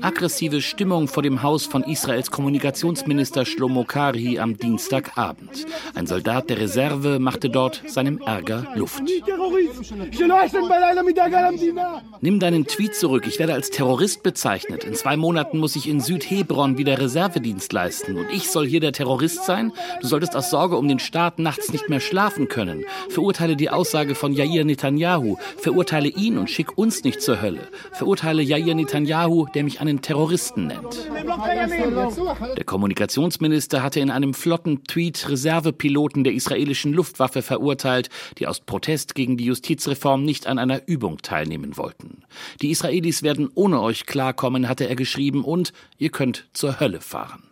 Aggressive Stimmung vor dem Haus von Israels Kommunikationsminister Shlomo Karhi am Dienstagabend. Ein Soldat der Reserve machte dort seinem Ärger Luft. Nimm deinen Tweet zurück. Ich werde als Terrorist bezeichnet. In zwei Monaten muss ich in Südhebron wieder Reservedienst leisten. Und ich soll hier der Terrorist sein? Du solltest aus Sorge um den Staat nachts nicht mehr schlafen können. Verurteile die Aussage von Yair Netanyahu. Verurteile ihn und schick uns nicht zur Hölle. Verurteile Yair Netanyahu, der mich einen Terroristen nennt. Der Kommunikationsminister hatte in einem flotten Tweet Reservepiloten der israelischen Luftwaffe verurteilt, die aus Protest gegen die Justizreform nicht an einer Übung teilnehmen wollten. Die Israelis werden ohne euch klarkommen, hatte er geschrieben, und ihr könnt zur Hölle fahren.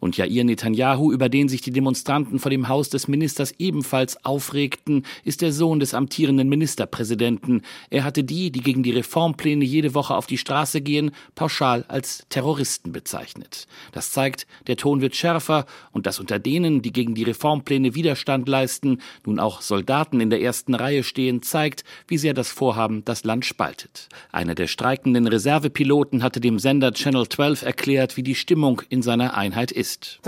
Und Jair Netanyahu, über den sich die Demonstranten vor dem Haus des Ministers ebenfalls aufregten, ist der Sohn des amtierenden Ministerpräsidenten. Er hatte die, die gegen die Reformpläne jede Woche auf die Straße gehen, pauschal als Terroristen bezeichnet. Das zeigt, der Ton wird schärfer und dass unter denen, die gegen die Reformpläne Widerstand leisten, nun auch Soldaten in der ersten Reihe stehen, zeigt, wie sehr das Vorhaben das Land spaltet. Einer der streikenden Reservepiloten hatte dem Sender Channel 12 erklärt, wie die Stimmung in seiner Einheit Wahrheit ist.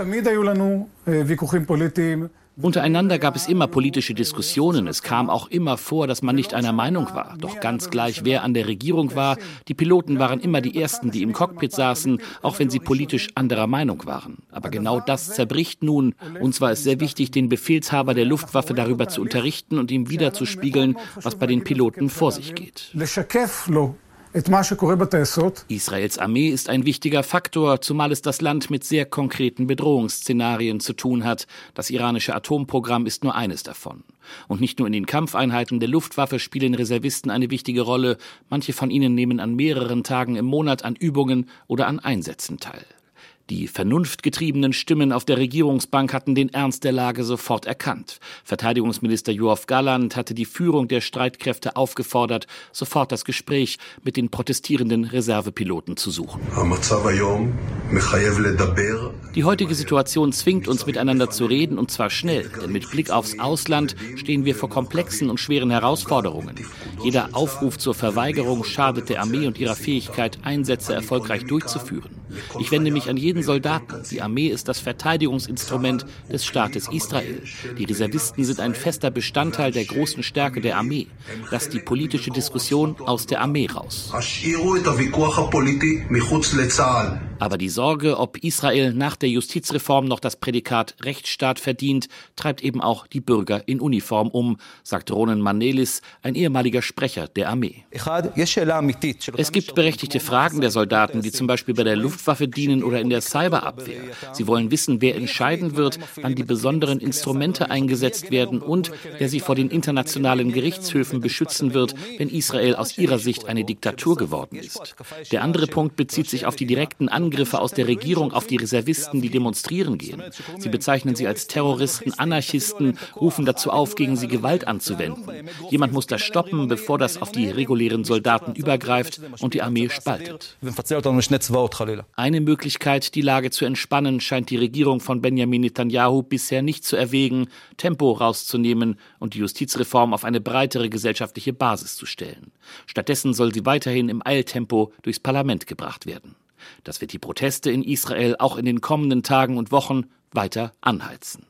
Untereinander gab es immer politische Diskussionen. Es kam auch immer vor, dass man nicht einer Meinung war. Doch ganz gleich, wer an der Regierung war, die Piloten waren immer die Ersten, die im Cockpit saßen, auch wenn sie politisch anderer Meinung waren. Aber genau das zerbricht nun. Uns war es sehr wichtig, den Befehlshaber der Luftwaffe darüber zu unterrichten und ihm wiederzuspiegeln, was bei den Piloten vor sich geht. Israels Armee ist ein wichtiger Faktor, zumal es das Land mit sehr konkreten Bedrohungsszenarien zu tun hat. Das iranische Atomprogramm ist nur eines davon. Und nicht nur in den Kampfeinheiten der Luftwaffe spielen Reservisten eine wichtige Rolle, manche von ihnen nehmen an mehreren Tagen im Monat an Übungen oder an Einsätzen teil. Die vernunftgetriebenen Stimmen auf der Regierungsbank hatten den Ernst der Lage sofort erkannt. Verteidigungsminister Joachim Galland hatte die Führung der Streitkräfte aufgefordert, sofort das Gespräch mit den protestierenden Reservepiloten zu suchen. Die heutige Situation zwingt uns miteinander zu reden und zwar schnell, denn mit Blick aufs Ausland stehen wir vor komplexen und schweren Herausforderungen. Jeder Aufruf zur Verweigerung schadet der Armee und ihrer Fähigkeit, Einsätze erfolgreich durchzuführen. Ich wende mich an jeden Soldaten. Die Armee ist das Verteidigungsinstrument des Staates Israel. Die Reservisten sind ein fester Bestandteil der großen Stärke der Armee. Lasst die politische Diskussion aus der Armee raus. Aber die Sorge, ob Israel nach der Justizreform noch das Prädikat Rechtsstaat verdient, treibt eben auch die Bürger in Uniform um, sagt Ronen Manelis, ein ehemaliger Sprecher der Armee. Es gibt berechtigte Fragen der Soldaten, die zum Beispiel bei der Luftwaffe dienen oder in der Cyberabwehr. Sie wollen wissen, wer entscheiden wird, wann die besonderen Instrumente eingesetzt werden und wer sie vor den internationalen Gerichtshöfen beschützen wird, wenn Israel aus ihrer Sicht eine Diktatur geworden ist. Der andere Punkt bezieht sich auf die direkten Angriffe Angriffe aus der Regierung auf die Reservisten, die demonstrieren gehen. Sie bezeichnen sie als Terroristen, Anarchisten, rufen dazu auf, gegen sie Gewalt anzuwenden. Jemand muss das stoppen, bevor das auf die regulären Soldaten übergreift und die Armee spaltet. Eine Möglichkeit, die Lage zu entspannen, scheint die Regierung von Benjamin Netanyahu bisher nicht zu erwägen, Tempo rauszunehmen und die Justizreform auf eine breitere gesellschaftliche Basis zu stellen. Stattdessen soll sie weiterhin im Eiltempo durchs Parlament gebracht werden. Das wird die Proteste in Israel auch in den kommenden Tagen und Wochen weiter anheizen.